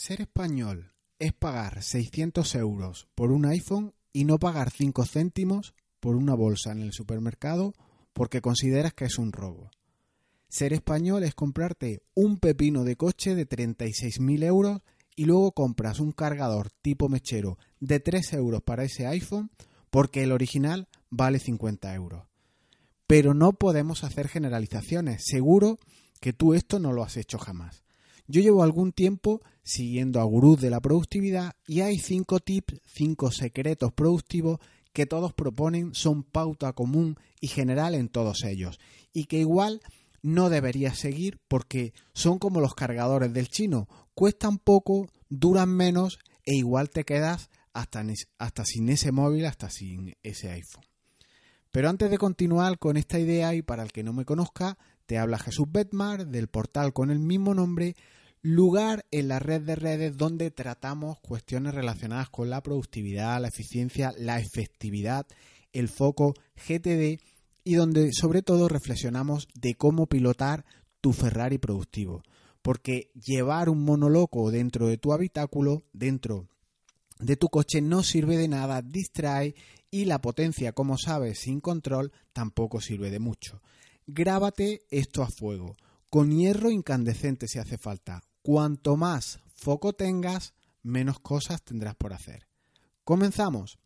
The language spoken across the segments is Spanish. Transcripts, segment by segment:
Ser español es pagar 600 euros por un iPhone y no pagar 5 céntimos por una bolsa en el supermercado porque consideras que es un robo. Ser español es comprarte un pepino de coche de 36.000 euros y luego compras un cargador tipo mechero de 3 euros para ese iPhone porque el original vale 50 euros. Pero no podemos hacer generalizaciones. Seguro que tú esto no lo has hecho jamás. Yo llevo algún tiempo siguiendo a gurús de la productividad y hay cinco tips, cinco secretos productivos que todos proponen, son pauta común y general en todos ellos y que igual no deberías seguir porque son como los cargadores del chino, cuestan poco, duran menos e igual te quedas hasta, hasta sin ese móvil, hasta sin ese iPhone. Pero antes de continuar con esta idea y para el que no me conozca, te habla Jesús Betmar del portal con el mismo nombre lugar en la red de redes donde tratamos cuestiones relacionadas con la productividad, la eficiencia, la efectividad, el foco GTD y donde sobre todo reflexionamos de cómo pilotar tu Ferrari productivo. Porque llevar un monoloco dentro de tu habitáculo, dentro de tu coche, no sirve de nada, distrae y la potencia, como sabes, sin control, tampoco sirve de mucho. Grábate esto a fuego, con hierro incandescente si hace falta, Cuanto más foco tengas, menos cosas tendrás por hacer. Comenzamos.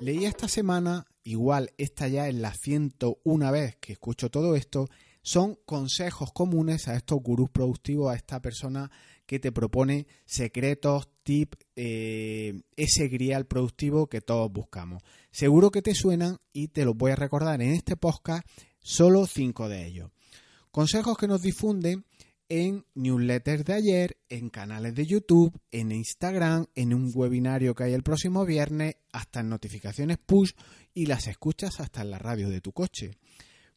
Leí esta semana, igual esta ya es la 101 vez que escucho todo esto, son consejos comunes a estos gurús productivos, a esta persona que te propone secretos, tips, eh, ese grial productivo que todos buscamos. Seguro que te suenan y te los voy a recordar en este podcast, solo cinco de ellos. Consejos que nos difunden en newsletters de ayer, en canales de YouTube, en Instagram, en un webinario que hay el próximo viernes, hasta en notificaciones push y las escuchas hasta en la radio de tu coche.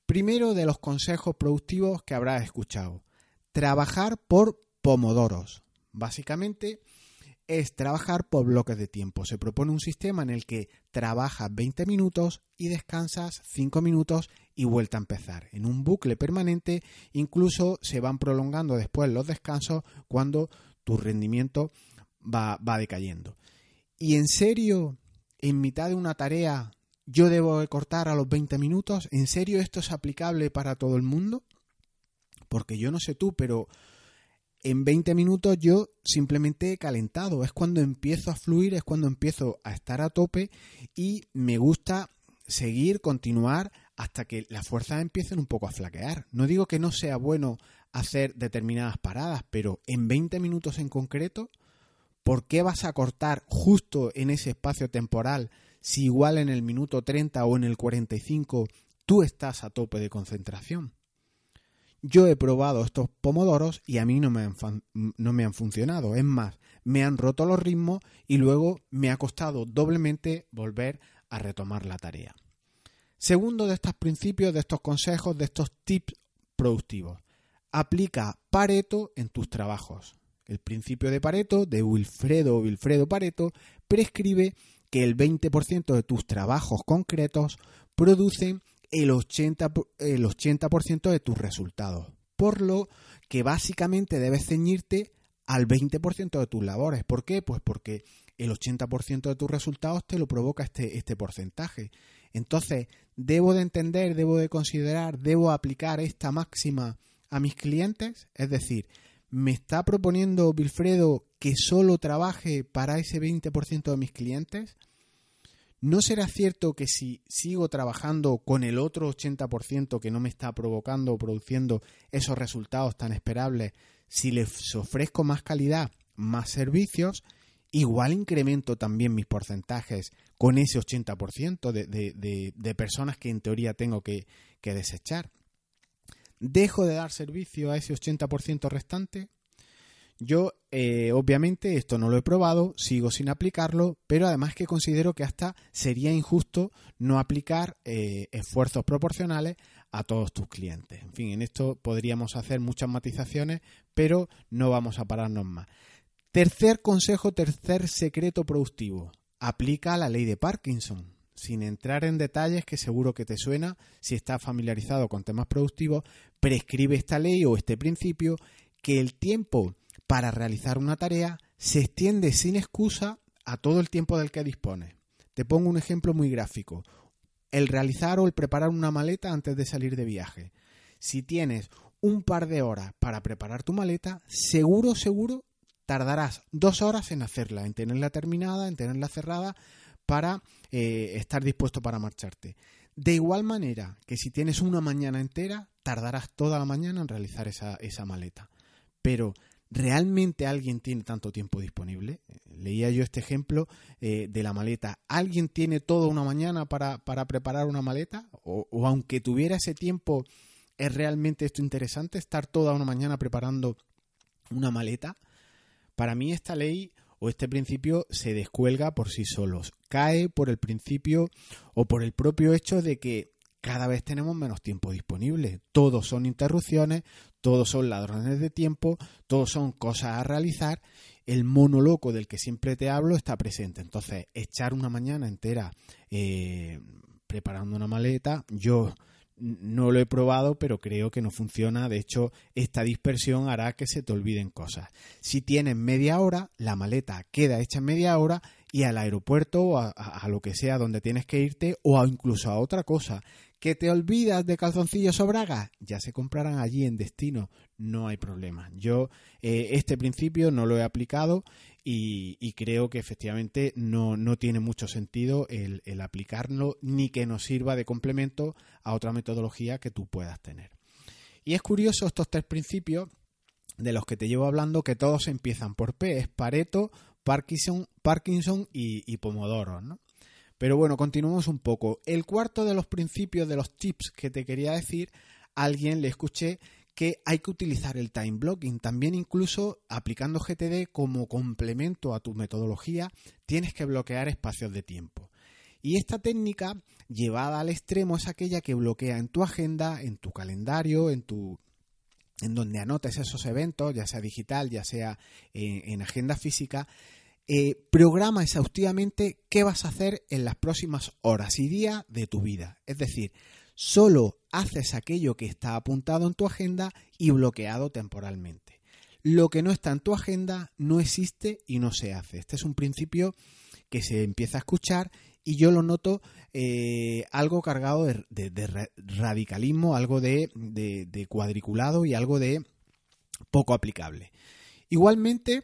Primero de los consejos productivos que habrás escuchado. Trabajar por pomodoros. Básicamente es trabajar por bloques de tiempo. Se propone un sistema en el que trabajas 20 minutos y descansas 5 minutos y vuelta a empezar. En un bucle permanente incluso se van prolongando después los descansos cuando tu rendimiento va, va decayendo. Y en serio, en mitad de una tarea yo debo cortar a los 20 minutos. ¿En serio esto es aplicable para todo el mundo? Porque yo no sé tú, pero en 20 minutos yo simplemente he calentado. Es cuando empiezo a fluir, es cuando empiezo a estar a tope y me gusta seguir, continuar hasta que las fuerzas empiecen un poco a flaquear. No digo que no sea bueno hacer determinadas paradas, pero en 20 minutos en concreto, ¿por qué vas a cortar justo en ese espacio temporal si igual en el minuto 30 o en el 45 tú estás a tope de concentración. Yo he probado estos pomodoros y a mí no me, han, no me han funcionado. Es más, me han roto los ritmos y luego me ha costado doblemente volver a retomar la tarea. Segundo de estos principios, de estos consejos, de estos tips productivos. Aplica Pareto en tus trabajos. El principio de Pareto, de Wilfredo o Wilfredo Pareto, prescribe que el 20% de tus trabajos concretos producen el 80%, el 80 de tus resultados. Por lo que básicamente debes ceñirte al 20% de tus labores. ¿Por qué? Pues porque el 80% de tus resultados te lo provoca este, este porcentaje. Entonces, debo de entender, debo de considerar, debo aplicar esta máxima a mis clientes. Es decir, ¿me está proponiendo Wilfredo que solo trabaje para ese 20% de mis clientes? ¿No será cierto que si sigo trabajando con el otro 80% que no me está provocando o produciendo esos resultados tan esperables, si les ofrezco más calidad, más servicios, igual incremento también mis porcentajes con ese 80% de, de, de, personas que en teoría tengo que, que desechar? ¿Dejo de dar servicio a ese 80% restante? Yo, eh, obviamente, esto no lo he probado, sigo sin aplicarlo, pero además que considero que hasta sería injusto no aplicar eh, esfuerzos proporcionales a todos tus clientes. En fin, en esto podríamos hacer muchas matizaciones, pero no vamos a pararnos más. Tercer consejo, tercer secreto productivo. Aplica la ley de Parkinson. sin entrar en detalles que seguro que te suena si estás familiarizado con temas productivos, prescribe esta ley o este principio que el tiempo para realizar una tarea se extiende sin excusa a todo el tiempo del que dispone. Te pongo un ejemplo muy gráfico. El realizar o el preparar una maleta antes de salir de viaje. Si tienes un par de horas para preparar tu maleta, seguro, seguro tardarás dos horas en hacerla, en tenerla terminada, en tenerla cerrada, para eh, estar dispuesto para marcharte. De igual manera que si tienes una mañana entera, tardarás toda la mañana en realizar esa, esa maleta. Pero ¿realmente alguien tiene tanto tiempo disponible? Leía yo este ejemplo eh, de la maleta. ¿Alguien tiene toda una mañana para, para preparar una maleta? O, o, aunque tuviera ese tiempo, ¿es realmente esto interesante? ¿Estar toda una mañana preparando una maleta? Para mí esta ley o este principio se descuelga por sí solos. Cae por el principio o por el propio hecho de que cada vez tenemos menos tiempo disponible. Todos son interrupciones, todos son ladrones de tiempo, todos son cosas a realizar. El mono loco del que siempre te hablo está presente. Entonces, echar una mañana entera eh, preparando una maleta, yo no lo he probado, pero creo que no funciona. De hecho, esta dispersión hará que se te olviden cosas. Si tienes media hora, la maleta queda hecha en media hora y al aeropuerto o a, lo que sea donde tienes que irte o incluso a otra cosa que te olvidas de calzoncillos o bragas, ya se comprarán allí en destino, no hay problema. Yo eh, este principio no lo he aplicado y, creo que efectivamente no, no tiene mucho sentido el, el, aplicarlo ni que nos sirva de complemento a otra metodología que tú puedas tener. Y es curioso estos tres principios de los que te llevo hablando que todos empiezan por P, es Pareto, Parkinson, Parkinson y, y Pomodoro, ¿no? Pero bueno, continuamos un poco. El cuarto de los principios de los tips que te quería decir, alguien le escuché que hay que utilizar el time blocking. También incluso aplicando GTD como complemento a tu metodología, tienes que bloquear espacios de tiempo. Y esta técnica llevada al extremo es aquella que bloquea en tu agenda, en tu calendario, en tu en donde anotes esos eventos, ya sea digital, ya sea en, en agenda física, eh, programa exhaustivamente qué vas a hacer en las próximas horas y días de tu vida. Es decir, solo haces aquello que está apuntado en tu agenda y bloqueado temporalmente. Lo que no está en tu agenda no existe y no se hace. Este es un principio que se empieza a escuchar y yo lo noto eh, algo cargado de, de, radicalismo, algo de, de cuadriculado y algo de poco aplicable. Igualmente,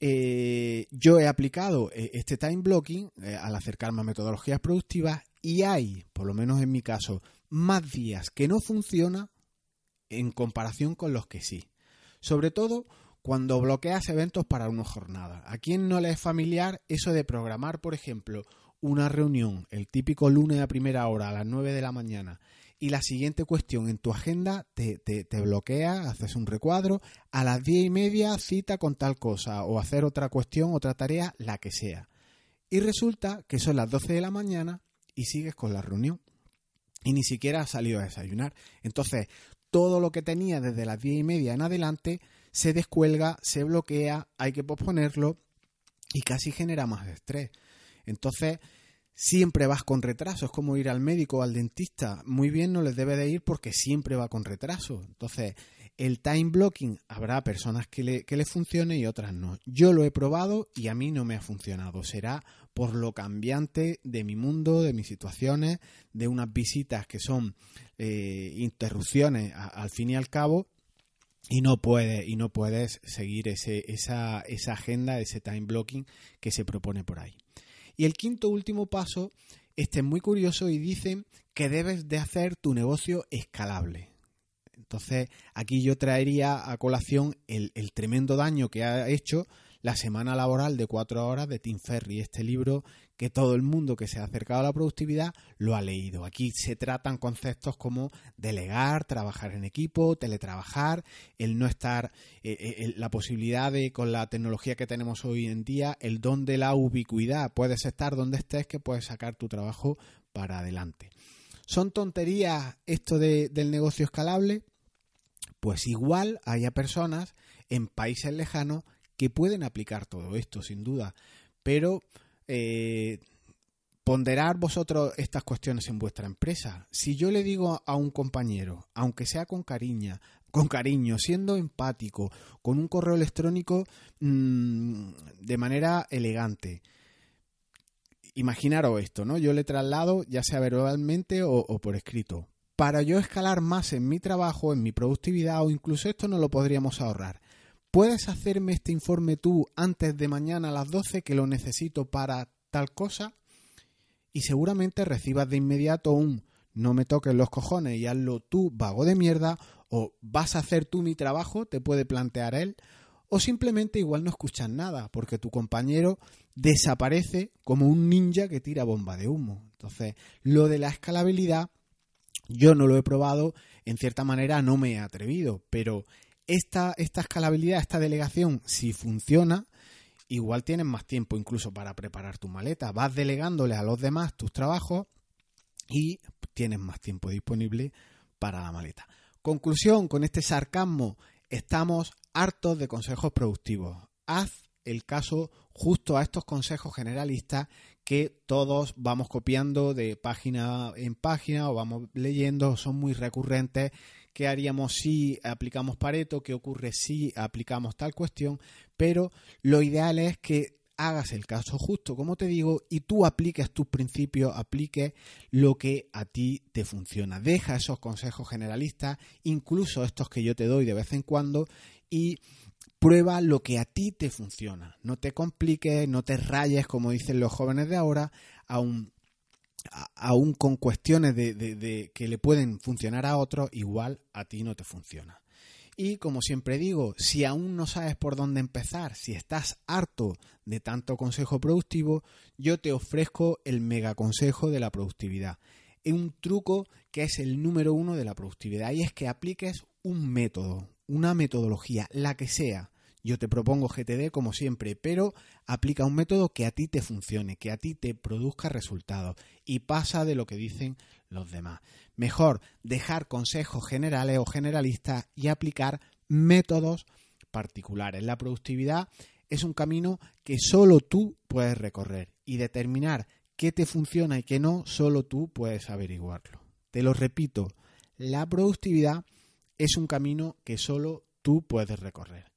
eh, yo he aplicado eh, este time blocking eh, al acercarme a metodologías productivas y hay, por lo menos en mi caso, más días que no funciona en comparación con los que sí. Sobre todo cuando bloqueas eventos para una jornada. ¿A quién no le es familiar eso de programar, por ejemplo, una reunión el típico lunes a primera hora a las 9 de la mañana y la siguiente cuestión en tu agenda te, te, bloquea, haces un recuadro, a las diez y media cita con tal cosa o hacer otra cuestión, otra tarea, la que sea. Y resulta que son las 12 de la mañana y sigues con la reunión y ni siquiera has salido a desayunar. Entonces, todo lo que tenía desde las diez y media en adelante se descuelga, se bloquea, hay que posponerlo y casi genera más estrés. Entonces, siempre vas con retraso. Es como ir al médico o al dentista. Muy bien no les debe de ir porque siempre va con retraso. Entonces, el time blocking habrá personas que le, que le funcione y otras no. Yo lo he probado y a mí no me ha funcionado. Será por lo cambiante de mi mundo, de mis situaciones, de unas visitas que son eh, interrupciones a, al fin y al cabo. Y no, puede, y no puedes seguir ese, esa, esa agenda, ese time blocking que se propone por ahí. Y el quinto último paso, este es muy curioso y dicen que debes de hacer tu negocio escalable. Entonces, aquí yo traería a colación el, el tremendo daño que ha hecho la semana laboral de cuatro horas de Tim Ferry, este libro que todo el mundo que se ha acercado a la productividad lo ha leído. Aquí se tratan conceptos como delegar, trabajar en equipo, teletrabajar, el no estar, eh, eh, la posibilidad de, con la tecnología que tenemos hoy en día, el don de la ubicuidad. Puedes estar donde estés que puedes sacar tu trabajo para adelante. ¿Son tonterías esto de, del negocio escalable? Pues igual haya personas en países lejanos que pueden aplicar todo esto, sin duda, pero eh, ponderar vosotros estas cuestiones en vuestra empresa. Si yo le digo a un compañero, aunque sea con cariño, con cariño, siendo empático, con un correo electrónico mmm, de manera elegante, imaginaros esto, ¿no? Yo le traslado, ya sea verbalmente o, o, por escrito. Para yo escalar más en mi trabajo, en mi productividad, o incluso esto no lo podríamos ahorrar. ¿Puedes hacerme este informe tú antes de mañana a las 12 que lo necesito para tal cosa? y seguramente recibas de inmediato un no me toques los cojones y hazlo tú, vago de mierda, o vas a hacer tú mi trabajo, te puede plantear él, o simplemente igual no escuchas nada, porque tu compañero desaparece como un ninja que tira bomba de humo. Entonces, lo de la escalabilidad, yo no lo he probado, en cierta manera no me he atrevido, pero esta, esta escalabilidad, esta delegación, si funciona, igual tienes más tiempo incluso para preparar tu maleta. Vas delegándole a los demás tus trabajos y tienes más tiempo disponible para la maleta. Conclusión, con este sarcasmo, estamos hartos de consejos productivos. Haz el caso justo a estos consejos generalistas que todos vamos copiando de página en página o vamos leyendo, son muy recurrentes qué haríamos si aplicamos Pareto, qué ocurre si aplicamos tal cuestión, pero lo ideal es que hagas el caso justo, como te digo, y tú apliques tus principios, apliques lo que a ti te funciona. Deja esos consejos generalistas, incluso estos que yo te doy de vez en cuando, y prueba lo que a ti te funciona. No te compliques, no te rayes, como dicen los jóvenes de ahora, aún aún con cuestiones de, que le pueden funcionar a otros, igual a ti no te funciona. Y como siempre digo, si aún no sabes por dónde empezar, si estás harto de tanto consejo productivo, yo te ofrezco el mega consejo de la productividad. Es un truco que es el número uno de la productividad y es que apliques un método, una metodología, la que sea, yo te propongo GTD como siempre, pero aplica un método que a ti te funcione, que a ti te produzca resultados y pasa de lo que dicen los demás. Mejor dejar consejos generales o generalistas y aplicar métodos particulares. La productividad es un camino que solo tú puedes recorrer y determinar qué te funciona y qué no, solo tú puedes averiguarlo. Te lo repito, la productividad es un camino que solo tú puedes recorrer.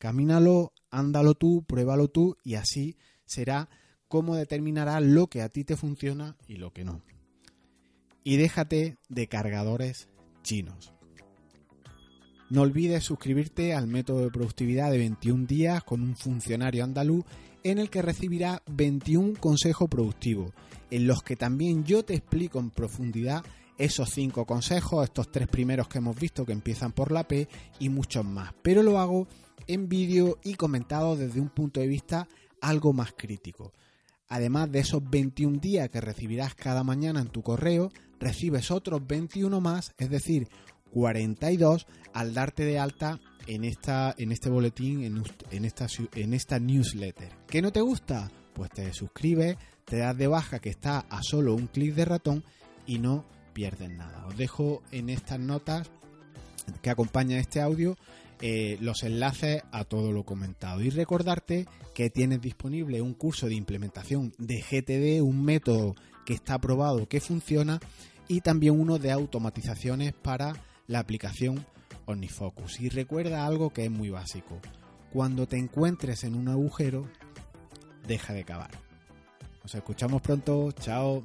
Camínalo, ándalo tú, pruébalo tú y así será como determinará lo que a ti te funciona y lo que no. Y déjate de cargadores chinos. No olvides suscribirte al método de productividad de 21 días con un funcionario andaluz en el que recibirá 21 consejos productivos, en los que también yo te explico en profundidad esos 5 consejos, estos tres primeros que hemos visto que empiezan por la P y muchos más. Pero lo hago en vídeo y comentado desde un punto de vista algo más crítico. Además de esos 21 días que recibirás cada mañana en tu correo, recibes otros 21 más, es decir, 42 al darte de alta en, esta, en este boletín, en, esta, en esta newsletter. ¿Qué no te gusta? Pues te suscribes, te das de baja que está a solo un clic de ratón y no pierdes nada. Os dejo en estas notas que acompañan este audio eh, los enlaces a todo lo comentado. Y recordarte que tienes disponible un curso de implementación de GTD, un método que está probado, que funciona, y también uno de automatizaciones para la aplicación OmniFocus. Y recuerda algo que es muy básico. Cuando te encuentres en un agujero, deja de cavar. Nos escuchamos pronto. Chao.